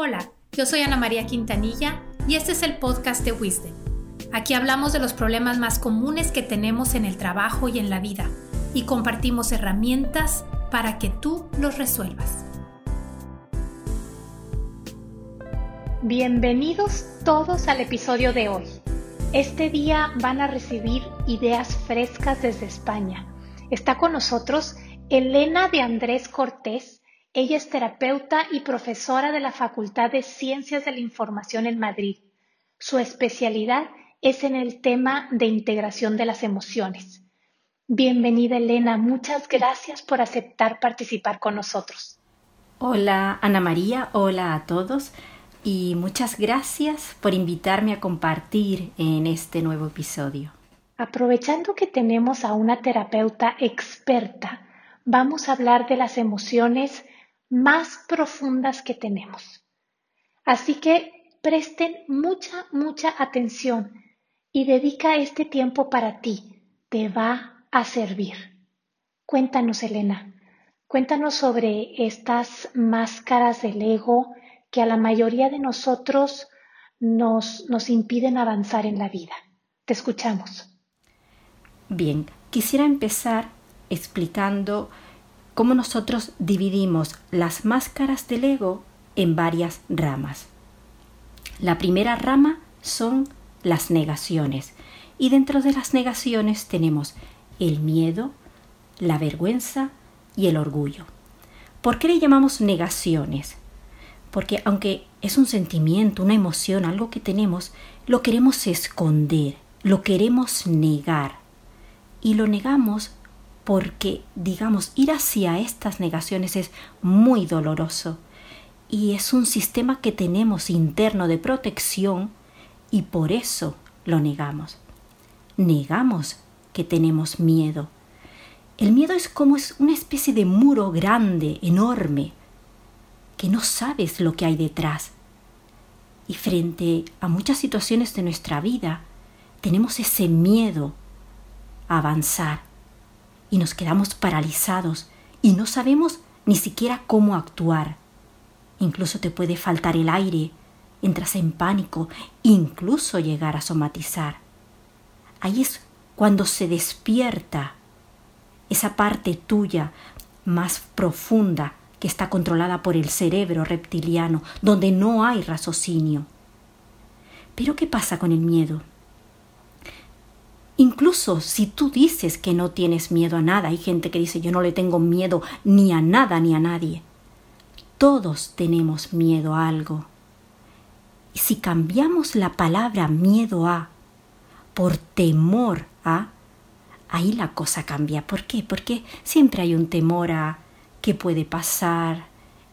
Hola, yo soy Ana María Quintanilla y este es el podcast de Wisdom. Aquí hablamos de los problemas más comunes que tenemos en el trabajo y en la vida y compartimos herramientas para que tú los resuelvas. Bienvenidos todos al episodio de hoy. Este día van a recibir ideas frescas desde España. Está con nosotros Elena de Andrés Cortés. Ella es terapeuta y profesora de la Facultad de Ciencias de la Información en Madrid. Su especialidad es en el tema de integración de las emociones. Bienvenida Elena, muchas gracias por aceptar participar con nosotros. Hola Ana María, hola a todos y muchas gracias por invitarme a compartir en este nuevo episodio. Aprovechando que tenemos a una terapeuta experta, vamos a hablar de las emociones más profundas que tenemos. Así que presten mucha, mucha atención y dedica este tiempo para ti. Te va a servir. Cuéntanos, Elena. Cuéntanos sobre estas máscaras del ego que a la mayoría de nosotros nos, nos impiden avanzar en la vida. Te escuchamos. Bien, quisiera empezar explicando cómo nosotros dividimos las máscaras del ego en varias ramas. La primera rama son las negaciones y dentro de las negaciones tenemos el miedo, la vergüenza y el orgullo. ¿Por qué le llamamos negaciones? Porque aunque es un sentimiento, una emoción, algo que tenemos, lo queremos esconder, lo queremos negar. Y lo negamos porque, digamos, ir hacia estas negaciones es muy doloroso. Y es un sistema que tenemos interno de protección y por eso lo negamos. Negamos que tenemos miedo. El miedo es como una especie de muro grande, enorme, que no sabes lo que hay detrás. Y frente a muchas situaciones de nuestra vida, tenemos ese miedo a avanzar y nos quedamos paralizados y no sabemos ni siquiera cómo actuar. Incluso te puede faltar el aire, entras en pánico, incluso llegar a somatizar. Ahí es cuando se despierta esa parte tuya más profunda que está controlada por el cerebro reptiliano, donde no hay raciocinio. Pero ¿qué pasa con el miedo? Incluso si tú dices que no tienes miedo a nada, hay gente que dice yo no le tengo miedo ni a nada ni a nadie. Todos tenemos miedo a algo. Y si cambiamos la palabra miedo a por temor a, ahí la cosa cambia. ¿Por qué? Porque siempre hay un temor a qué puede pasar,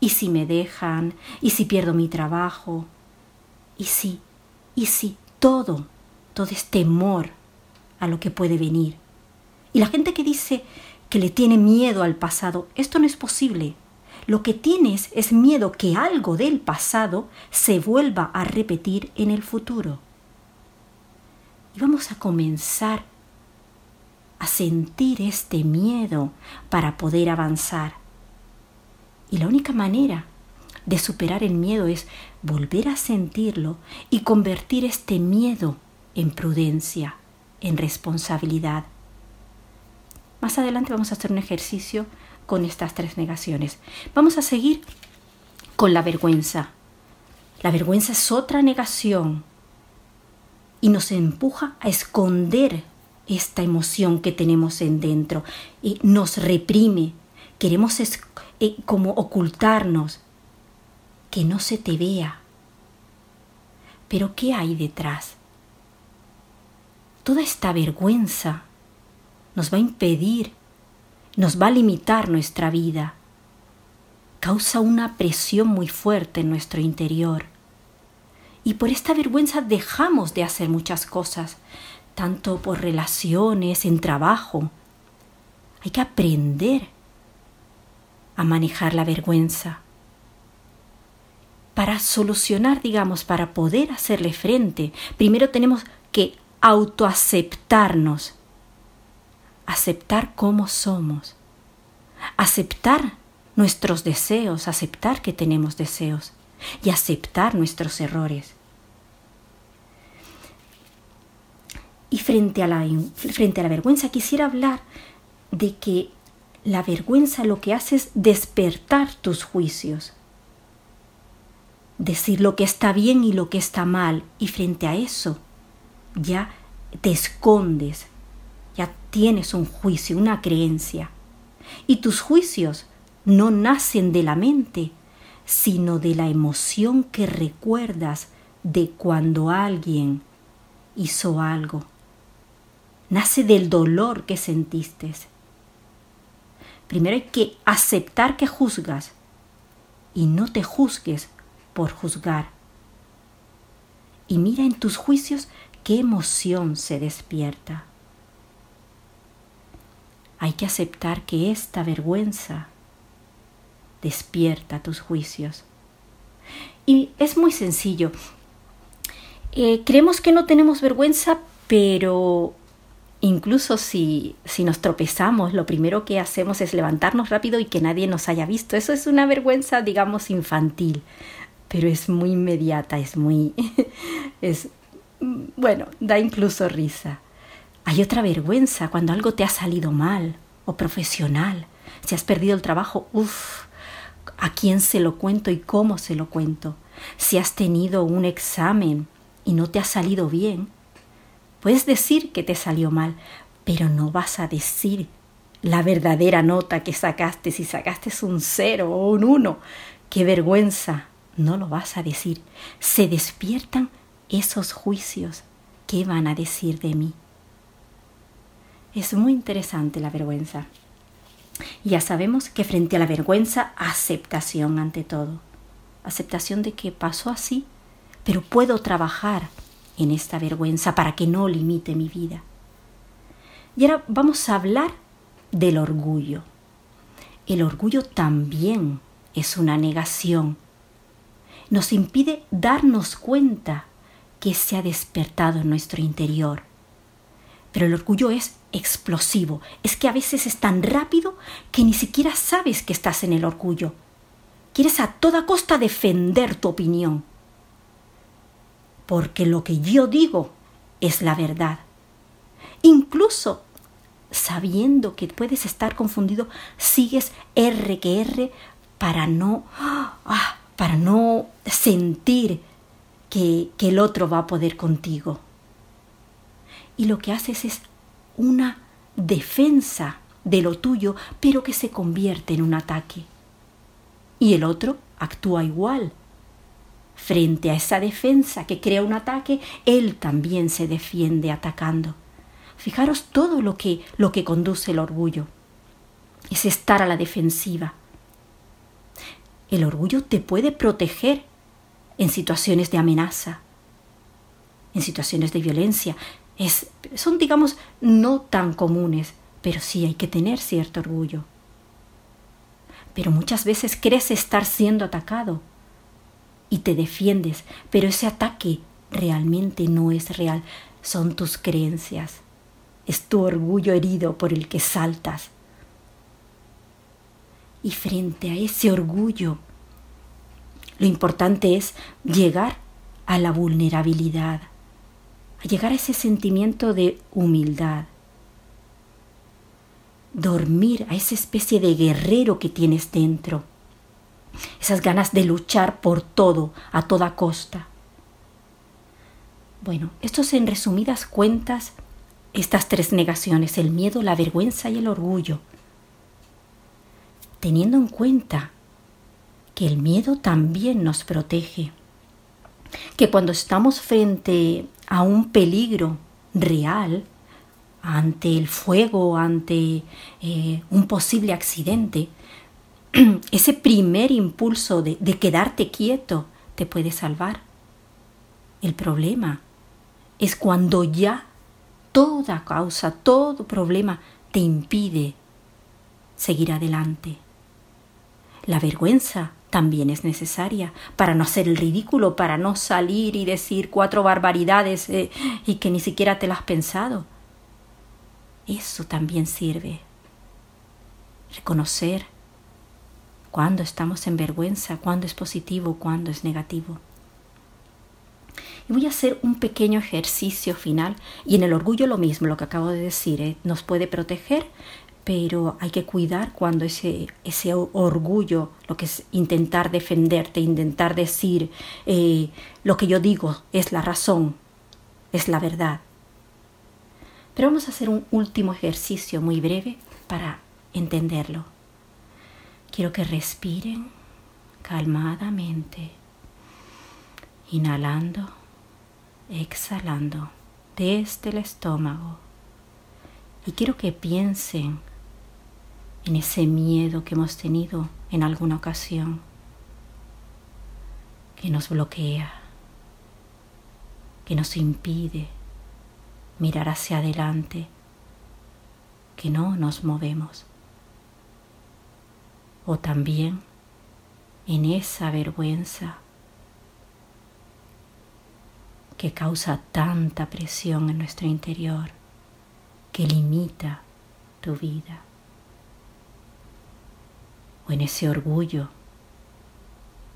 y si me dejan, y si pierdo mi trabajo, y si, y si todo, todo es temor a lo que puede venir. Y la gente que dice que le tiene miedo al pasado, esto no es posible. Lo que tienes es miedo que algo del pasado se vuelva a repetir en el futuro. Y vamos a comenzar a sentir este miedo para poder avanzar. Y la única manera de superar el miedo es volver a sentirlo y convertir este miedo en prudencia, en responsabilidad. Más adelante vamos a hacer un ejercicio con estas tres negaciones. Vamos a seguir con la vergüenza. La vergüenza es otra negación y nos empuja a esconder esta emoción que tenemos en dentro y nos reprime. Queremos eh, como ocultarnos, que no se te vea. Pero ¿qué hay detrás? Toda esta vergüenza nos va a impedir, nos va a limitar nuestra vida, causa una presión muy fuerte en nuestro interior. Y por esta vergüenza dejamos de hacer muchas cosas, tanto por relaciones, en trabajo. Hay que aprender a manejar la vergüenza. Para solucionar, digamos, para poder hacerle frente, primero tenemos que autoaceptarnos, aceptar cómo somos, aceptar nuestros deseos, aceptar que tenemos deseos. y aceptar nuestros errores. Y frente a la, frente a la vergüenza quisiera hablar de que la vergüenza lo que hace es despertar tus juicios, decir lo que está bien y lo que está mal, y frente a eso ya te escondes, ya tienes un juicio, una creencia. Y tus juicios no nacen de la mente, sino de la emoción que recuerdas de cuando alguien hizo algo. Nace del dolor que sentiste. Primero hay que aceptar que juzgas y no te juzgues por juzgar. Y mira en tus juicios qué emoción se despierta. Hay que aceptar que esta vergüenza despierta tus juicios. Y es muy sencillo. Eh, creemos que no tenemos vergüenza, pero incluso si, si nos tropezamos, lo primero que hacemos es levantarnos rápido y que nadie nos haya visto. Eso es una vergüenza, digamos, infantil, pero es muy inmediata, es muy... es, bueno, da incluso risa. Hay otra vergüenza cuando algo te ha salido mal o profesional. Si has perdido el trabajo, uff, ¿a quién se lo cuento y cómo se lo cuento? Si has tenido un examen y no te ha salido bien, puedes decir que te salió mal, pero no vas a decir la verdadera nota que sacaste. Si sacaste un cero o un uno, qué vergüenza. No lo vas a decir. Se despiertan esos juicios. ¿Qué van a decir de mí? Es muy interesante la vergüenza. Ya sabemos que frente a la vergüenza, aceptación ante todo. Aceptación de que pasó así, pero puedo trabajar en esta vergüenza para que no limite mi vida. Y ahora vamos a hablar del orgullo. El orgullo también es una negación. Nos impide darnos cuenta que se ha despertado en nuestro interior. Pero el orgullo es explosivo, es que a veces es tan rápido que ni siquiera sabes que estás en el orgullo. Quieres a toda costa defender tu opinión. Porque lo que yo digo es la verdad. Incluso sabiendo que puedes estar confundido, sigues R que R para no, ah, para no sentir que, el otro va a poder contigo. Y lo que haces es una defensa de lo tuyo, pero que se convierte en un ataque. Y el otro actúa igual. Frente a esa defensa que crea un ataque, él también se defiende atacando. Fijaros todo lo que, lo que conduce el orgullo. Es estar a la defensiva. El orgullo te puede proteger en situaciones de amenaza, en situaciones de violencia. Es, son, digamos, no tan comunes, pero sí hay que tener cierto orgullo. Pero muchas veces crees estar siendo atacado y te defiendes, pero ese ataque realmente no es real, son tus creencias, es tu orgullo herido por el que saltas. Y frente a ese orgullo, lo importante es llegar a la vulnerabilidad, a llegar a ese sentimiento de humildad, dormir a esa especie de guerrero que tienes dentro, esas ganas de luchar por todo, a toda costa. Bueno, esto es en resumidas cuentas estas tres negaciones, el miedo, la vergüenza y el orgullo. Teniendo en cuenta el miedo también nos protege, que cuando estamos frente a un peligro real, ante el fuego, ante eh, un posible accidente, ese primer impulso de, de quedarte quieto te puede salvar. El problema es cuando ya toda causa, todo problema te impide seguir adelante. La vergüenza también es necesaria para no hacer el ridículo, para no salir y decir cuatro barbaridades eh, y que ni siquiera te las has pensado. Eso también sirve. Reconocer cuándo estamos en vergüenza, cuándo es positivo, cuándo es negativo. Y voy a hacer un pequeño ejercicio final y en el orgullo lo mismo, lo que acabo de decir, ¿eh? nos puede proteger, pero hay que cuidar cuando ese, ese orgullo, lo que es intentar defenderte, intentar decir eh, lo que yo digo es la razón, es la verdad. Pero vamos a hacer un último ejercicio muy breve para entenderlo. Quiero que respiren calmadamente, inhalando, exhalando desde el estómago. Y quiero que piensen en ese miedo que hemos tenido en alguna ocasión, que nos bloquea, que nos impide mirar hacia adelante, que no nos movemos. O también en esa vergüenza que causa tanta presión en nuestro interior, que limita tu vida o en ese orgullo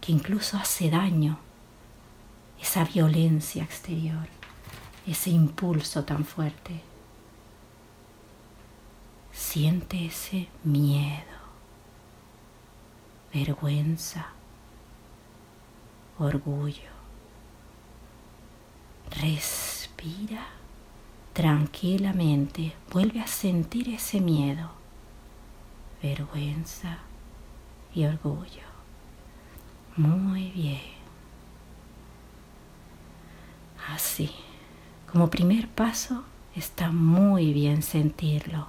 que incluso hace daño, esa violencia exterior, ese impulso tan fuerte. Siente ese miedo, vergüenza, orgullo. Respira tranquilamente, vuelve a sentir ese miedo, vergüenza, y orgullo. Muy bien. Así. Como primer paso está muy bien sentirlo.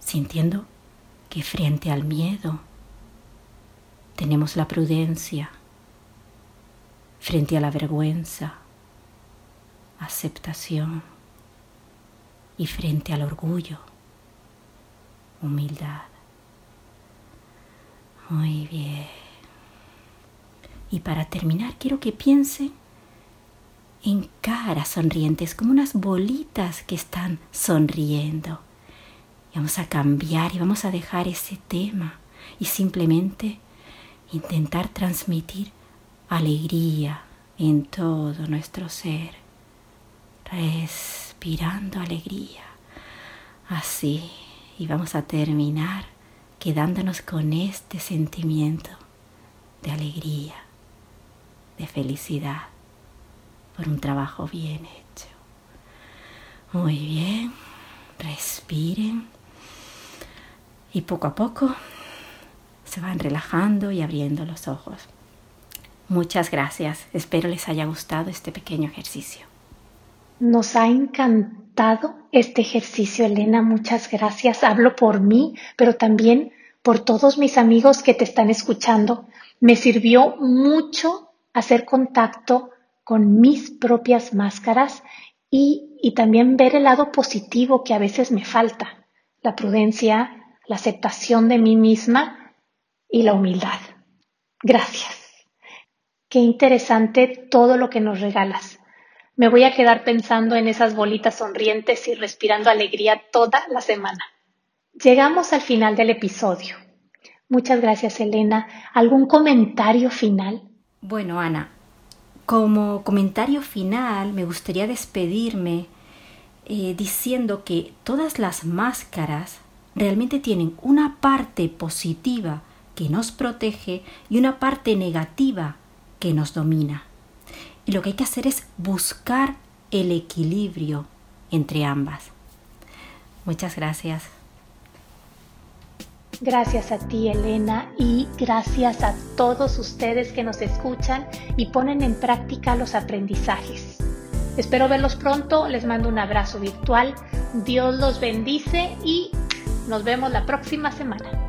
Sintiendo que frente al miedo tenemos la prudencia, frente a la vergüenza, aceptación y frente al orgullo, humildad. Muy bien. Y para terminar, quiero que piensen en caras sonrientes, como unas bolitas que están sonriendo. Vamos a cambiar y vamos a dejar ese tema y simplemente intentar transmitir alegría en todo nuestro ser, respirando alegría. Así, y vamos a terminar quedándonos con este sentimiento de alegría, de felicidad por un trabajo bien hecho. Muy bien, respiren y poco a poco se van relajando y abriendo los ojos. Muchas gracias, espero les haya gustado este pequeño ejercicio. Nos ha encantado este ejercicio, Elena. Muchas gracias. Hablo por mí, pero también por todos mis amigos que te están escuchando. Me sirvió mucho hacer contacto con mis propias máscaras y, y también ver el lado positivo que a veces me falta. La prudencia, la aceptación de mí misma y la humildad. Gracias. Qué interesante todo lo que nos regalas. Me voy a quedar pensando en esas bolitas sonrientes y respirando alegría toda la semana. Llegamos al final del episodio. Muchas gracias, Elena. ¿Algún comentario final? Bueno, Ana, como comentario final me gustaría despedirme eh, diciendo que todas las máscaras realmente tienen una parte positiva que nos protege y una parte negativa que nos domina. Y lo que hay que hacer es buscar el equilibrio entre ambas. Muchas gracias. Gracias a ti, Elena, y gracias a todos ustedes que nos escuchan y ponen en práctica los aprendizajes. Espero verlos pronto, les mando un abrazo virtual, Dios los bendice y nos vemos la próxima semana.